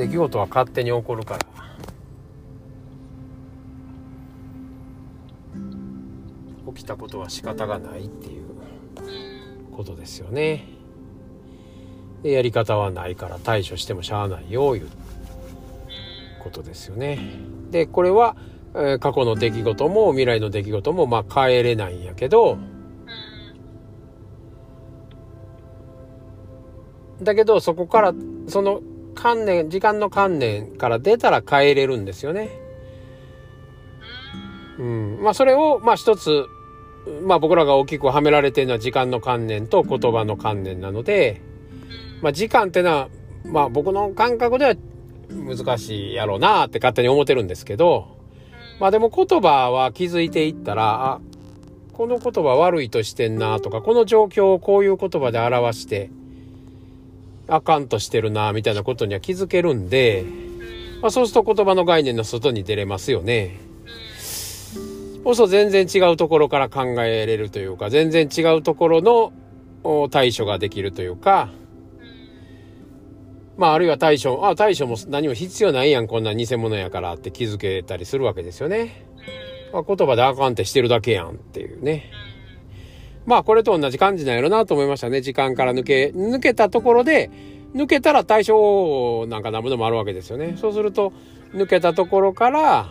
出来事は勝手に起こるから。起きたことは仕方がないっていうことですよね。でやり方はないから対処してもしゃあないよいうことですよね。でこれは、えー過去の出来事も未来の出来事もまあ変えれないんやけどだけどそこからその観念時間の観念から出たら変えれるんですよね。うん、まあそれをまあ一つまあ僕らが大きくはめられてるのは時間の観念と言葉の観念なので、まあ時間ってのはまあ僕の感覚では難しいやろうなって勝手に思ってるんですけど、まあでも言葉は気づいていったら、あ、この言葉悪いとしてんなとか、この状況をこういう言葉で表して、あかんとしてるなみたいなことには気づけるんで、まあそうすると言葉の概念の外に出れますよね。そうすると全然違うところから考えれるというか、全然違うところの対処ができるというか、まああるいは対処、あ、対処も何も必要ないやん、こんな偽物やからって気づけたりするわけですよね。まあ、言葉であかんってしてるだけやんっていうね。まあこれと同じ感じなんやろなと思いましたね。時間から抜け、抜けたところで、抜けたら対象なんかなんぼでもあるわけですよね。そうすると、抜けたところから、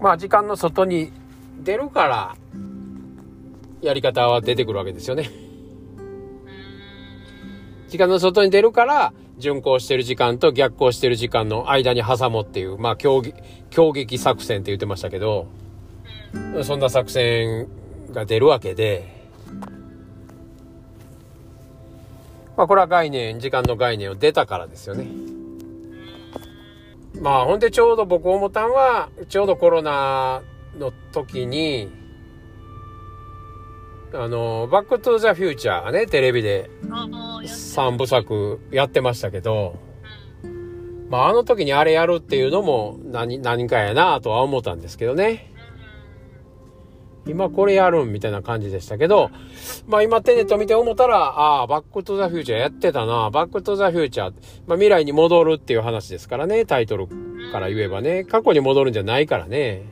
まあ時間の外に出るから、やり方は出てくるわけですよね。時間の外に出るから、巡航してる時間と逆行してる時間の間に挟もうっていう、まあ競技、競撃作戦って言ってましたけど、そんな作戦が出るわけで、まあこれは概念、時間の概念を出たからですよね。まあほんでちょうど僕思ったんは、ちょうどコロナの時に、あの、バックトゥザフューチャーがね、テレビでああ、やって3部作やってましたけど、まああの時にあれやるっていうのも何、何かやなとは思ったんですけどね。今これやるんみたいな感じでしたけど、まあ今テネット見て思ったら、ああ、バックトゥザフューチャーやってたな、バックトゥザフューチャー、まあ未来に戻るっていう話ですからね、タイトルから言えばね、過去に戻るんじゃないからね。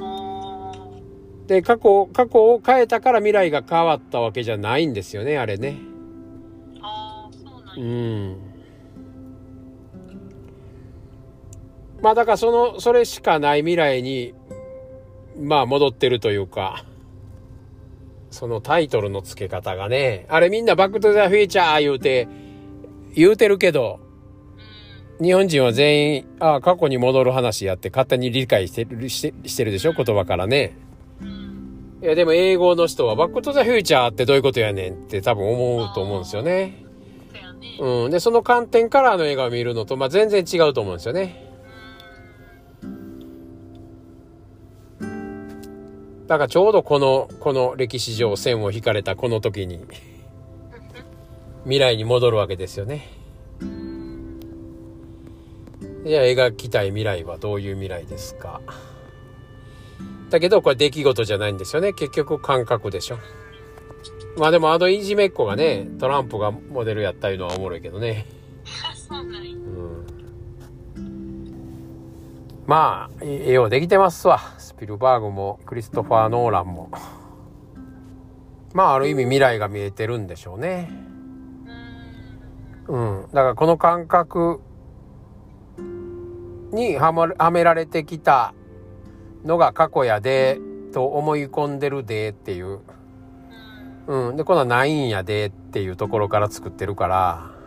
あで、過去、過去を変えたから未来が変わったわけじゃないんですよね、あれね。ーあー、そうなんや。ん。まあだからその、それしかない未来に、まあ戻ってるというか、そのタイトルの付け方がね、あれみんなバックトゥザフィーチャー言うて、言うてるけど、日本人は全員、ああ、過去に戻る話やって勝手に理解してる、してしてるでしょ？言葉からね。いや、でも英語の人はバックトゥザフューチャーってどういうことやねんって多分思うと思うんですよね。うん。で、その観点からあの映画を見るのと、まあ、全然違うと思うんですよね。だからちょうどこの、この歴史上線を引かれたこの時に、未来に戻るわけですよね。じゃあ描きたい未来はどういう未来ですか？だけどこれ出来事じゃないんですよね。結局感覚でしょ。まあでもあのいじめっ子がね、トランプがモデルやったいうのはおもろいけどね。そうなん。まあ、ええようできてますわ。スピルバーグもクリストファー・ノーランも。まあある意味未来が見えてるんでしょうね。うん。だからこの感覚にはまはめられてきたのが過去やで、と思い込んでるでっていう。うん。で、このないんやでっていうところから作ってるから。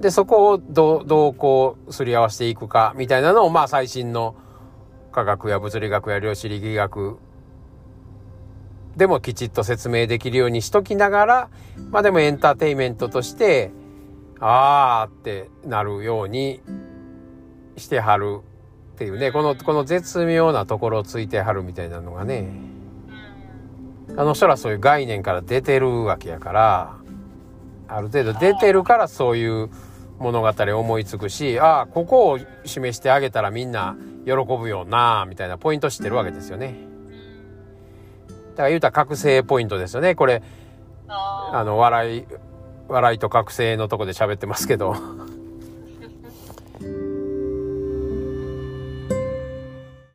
で、そこをどう、どうこう、すり合わせていくか、みたいなのを、まあ、最新の科学や物理学や量子力学でもきちっと説明できるようにしときながら、まあでもエンターテイメントとして、あーってなるようにしてはるっていうね、この、この絶妙なところをついてはるみたいなのがね、あの人らそういう概念から出てるわけやから、ある程度出てるからそういう物語を思いつくし、ああ、ここを示してあげたらみんな喜ぶよな、みたいなポイント知ってるわけですよね。だから言うたら覚醒ポイントですよね。これ、ああの、笑い笑いと覚醒のとこで喋ってますけど。